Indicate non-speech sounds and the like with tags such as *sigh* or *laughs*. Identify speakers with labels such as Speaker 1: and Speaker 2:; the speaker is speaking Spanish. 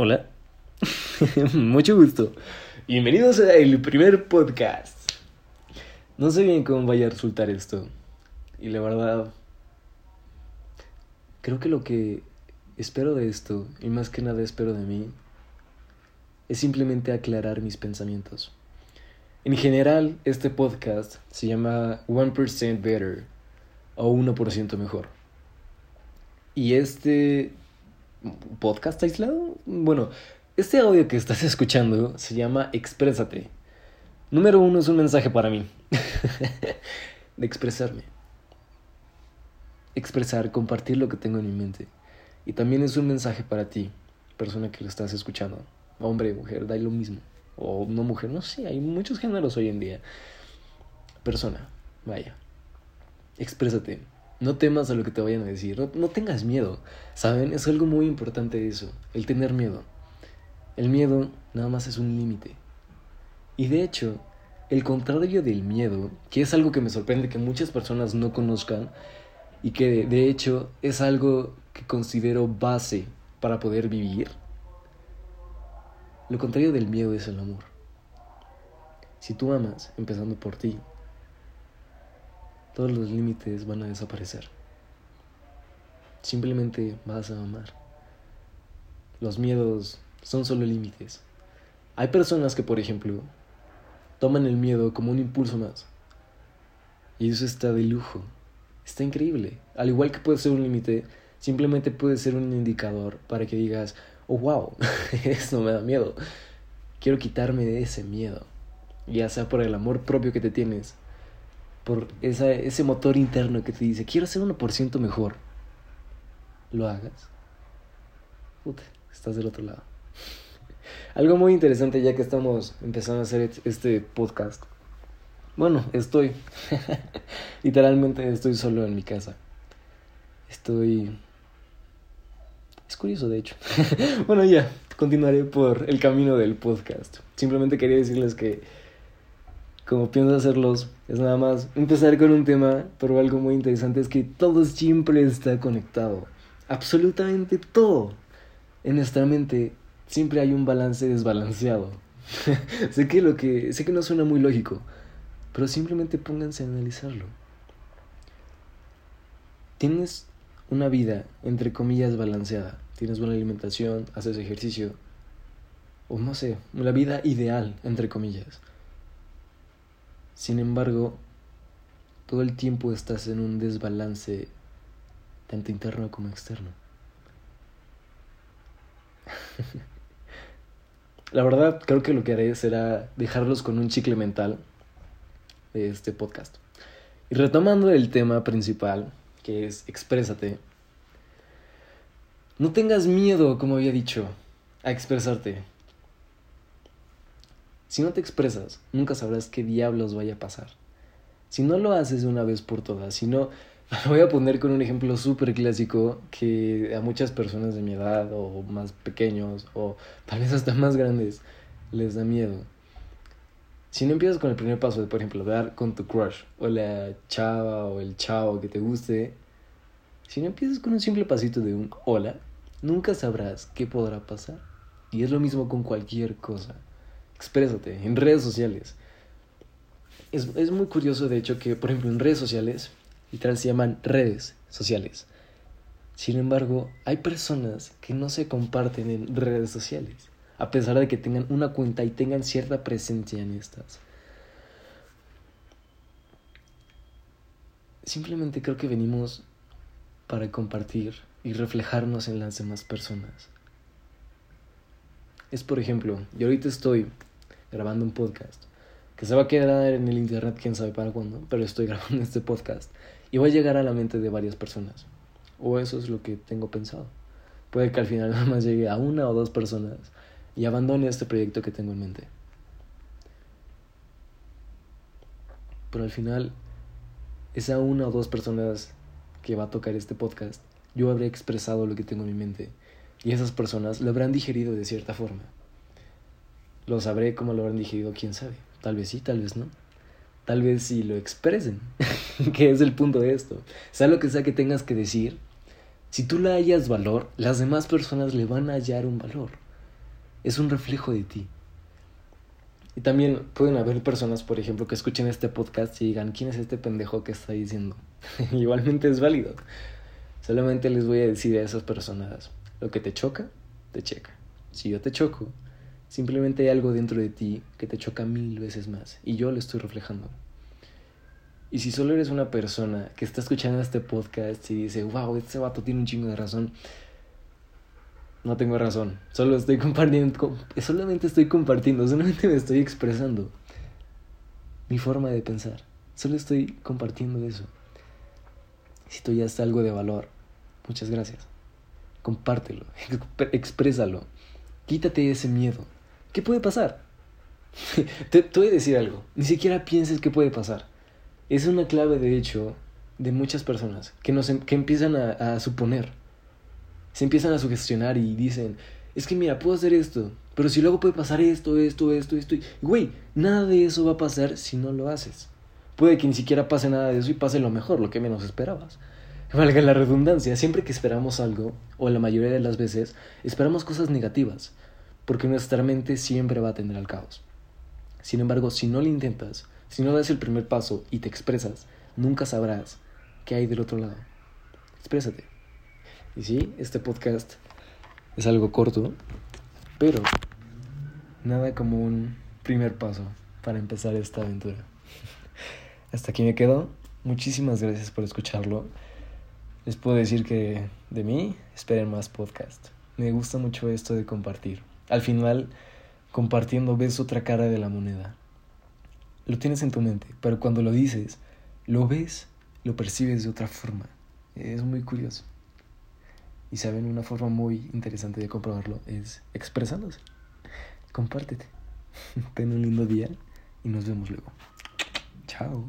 Speaker 1: Hola. *laughs* Mucho gusto. Bienvenidos al primer podcast. No sé bien cómo vaya a resultar esto. Y la verdad, creo que lo que espero de esto, y más que nada espero de mí, es simplemente aclarar mis pensamientos. En general, este podcast se llama 1% Better o 1% Mejor. Y este podcast aislado. Bueno, este audio que estás escuchando se llama Exprésate. Número uno es un mensaje para mí. *laughs* de expresarme. Expresar, compartir lo que tengo en mi mente. Y también es un mensaje para ti, persona que lo estás escuchando. Hombre, mujer, da lo mismo. O no mujer, no sé, hay muchos géneros hoy en día. Persona, vaya. Exprésate. No temas a lo que te vayan a decir, no, tengas miedo, ¿saben? Es algo muy importante eso, el tener miedo. El miedo nada más es un límite. Y de hecho, el contrario del miedo, que es algo que me sorprende que muchas personas no conozcan, y que de hecho es algo que considero base para poder vivir, lo contrario del miedo es el amor. Si tú amas, empezando por ti, todos los límites van a desaparecer. Simplemente vas a amar. Los miedos son solo límites. Hay personas que, por ejemplo, toman el miedo como un impulso más. Y eso está de lujo. Está increíble. Al igual que puede ser un límite, simplemente puede ser un indicador para que digas, oh wow, *laughs* esto me da miedo. Quiero quitarme de ese miedo. Ya sea por el amor propio que te tienes por ese motor interno que te dice, quiero ser 1% mejor, lo hagas. Puta, estás del otro lado. Algo muy interesante ya que estamos empezando a hacer este podcast. Bueno, estoy. *laughs* Literalmente estoy solo en mi casa. Estoy... Es curioso, de hecho. *laughs* bueno, ya, continuaré por el camino del podcast. Simplemente quería decirles que como pienso hacerlos, es nada más empezar con un tema, pero algo muy interesante es que todo siempre está conectado. Absolutamente todo. En nuestra mente siempre hay un balance desbalanceado. *laughs* sé que lo que sé que no suena muy lógico, pero simplemente pónganse a analizarlo. Tienes una vida entre comillas balanceada, tienes buena alimentación, haces ejercicio, o no sé, una vida ideal entre comillas. Sin embargo, todo el tiempo estás en un desbalance tanto interno como externo. *laughs* La verdad, creo que lo que haré será dejarlos con un chicle mental de este podcast. Y retomando el tema principal, que es exprésate. No tengas miedo, como había dicho, a expresarte. Si no te expresas, nunca sabrás qué diablos vaya a pasar. Si no lo haces una vez por todas, si no, *laughs* lo voy a poner con un ejemplo súper clásico que a muchas personas de mi edad o más pequeños o tal vez hasta más grandes les da miedo. Si no empiezas con el primer paso de, por ejemplo, dar con tu crush o la chava o el chavo que te guste, si no empiezas con un simple pasito de un hola, nunca sabrás qué podrá pasar. Y es lo mismo con cualquier cosa exprésate en redes sociales. Es, es, muy curioso, de hecho, que, por ejemplo, en redes sociales, literal se llaman redes sociales. Sin embargo, hay personas que no se comparten en redes sociales, a pesar de que tengan una cuenta y tengan cierta presencia en estas. Simplemente creo que venimos para compartir y reflejarnos en las demás personas. Es por ejemplo, yo ahorita estoy grabando un podcast que se va a quedar en el internet quién sabe para cuándo, pero estoy *laughs* grabando este podcast y va a llegar a la mente de varias personas. O eso es lo que tengo pensado. Puede que al final *laughs* nada más llegue a una o dos personas y abandone este proyecto que tengo en mente. Pero al final, esa una o dos personas que va a tocar este podcast, yo habré expresado lo que tengo en mi mente y esas personas lo habrán digerido de cierta forma. Lo sabré como lo habrán digerido, quién sabe. Tal vez sí, tal vez no. Tal vez sí lo expresen, *laughs* que es el punto de esto. Sea lo que sea que tengas que decir, si tú le hallas valor, las demás personas le van a hallar un valor. es un reflejo de ti. Y también pueden haber personas, por ejemplo, que escuchen este podcast y digan, ¿quién es este pendejo que está diciendo? *laughs* Igualmente es válido. Solamente les voy a decir a esas personas, lo que te choca, te checa. Si yo te choco, simplemente hay algo dentro de ti que te choca mil veces más y yo lo estoy reflejando. Y si solo eres una persona que está escuchando este podcast y dice, wow, este vato tiene un chingo de razón, no tengo razón. Solo estoy *laughs* compartiendo, solamente estoy compartiendo, solamente me estoy expresando mi forma de pensar. Solo estoy compartiendo eso. Si tú ya está algo de valor, muchas gracias. Compártelo, *laughs* exprésalo. Quítate ese miedo. ¿Qué puede pasar? *laughs* te, te voy a decir algo. Ni siquiera pienses qué puede pasar es una clave, de hecho, de muchas personas que, nos, em, que empiezan a, a suponer. Se empiezan a sugestionar y dicen, es que mira, puedo hacer esto, pero si luego puede pasar esto, esto, esto, esto. Y, güey, nada de eso va a pasar si no lo haces. Puede que ni siquiera pase nada de eso y pase lo mejor, lo que menos esperabas. Valga la redundancia, siempre que esperamos algo, o la mayoría de las veces, esperamos cosas negativas, porque nuestra mente siempre va a tender al caos. Sin embargo, si no lo intentas, si no das el primer paso y te expresas, nunca sabrás qué hay del otro lado. Exprésate. Y sí, este podcast es algo corto, pero nada como un primer paso para empezar esta aventura. *laughs* Hasta aquí me quedo. Muchísimas gracias por escucharlo. Les puedo decir que de mí esperen más podcast. Me gusta mucho esto de compartir. Al final, compartiendo ves otra cara de la moneda lo tienes en tu mente, pero cuando lo dices, lo ves, lo percibes de otra forma. Es muy curioso. Y saben, una forma muy interesante de comprobarlo es expresándose. Compártete. *laughs* Ten un lindo día y nos vemos luego. Chao.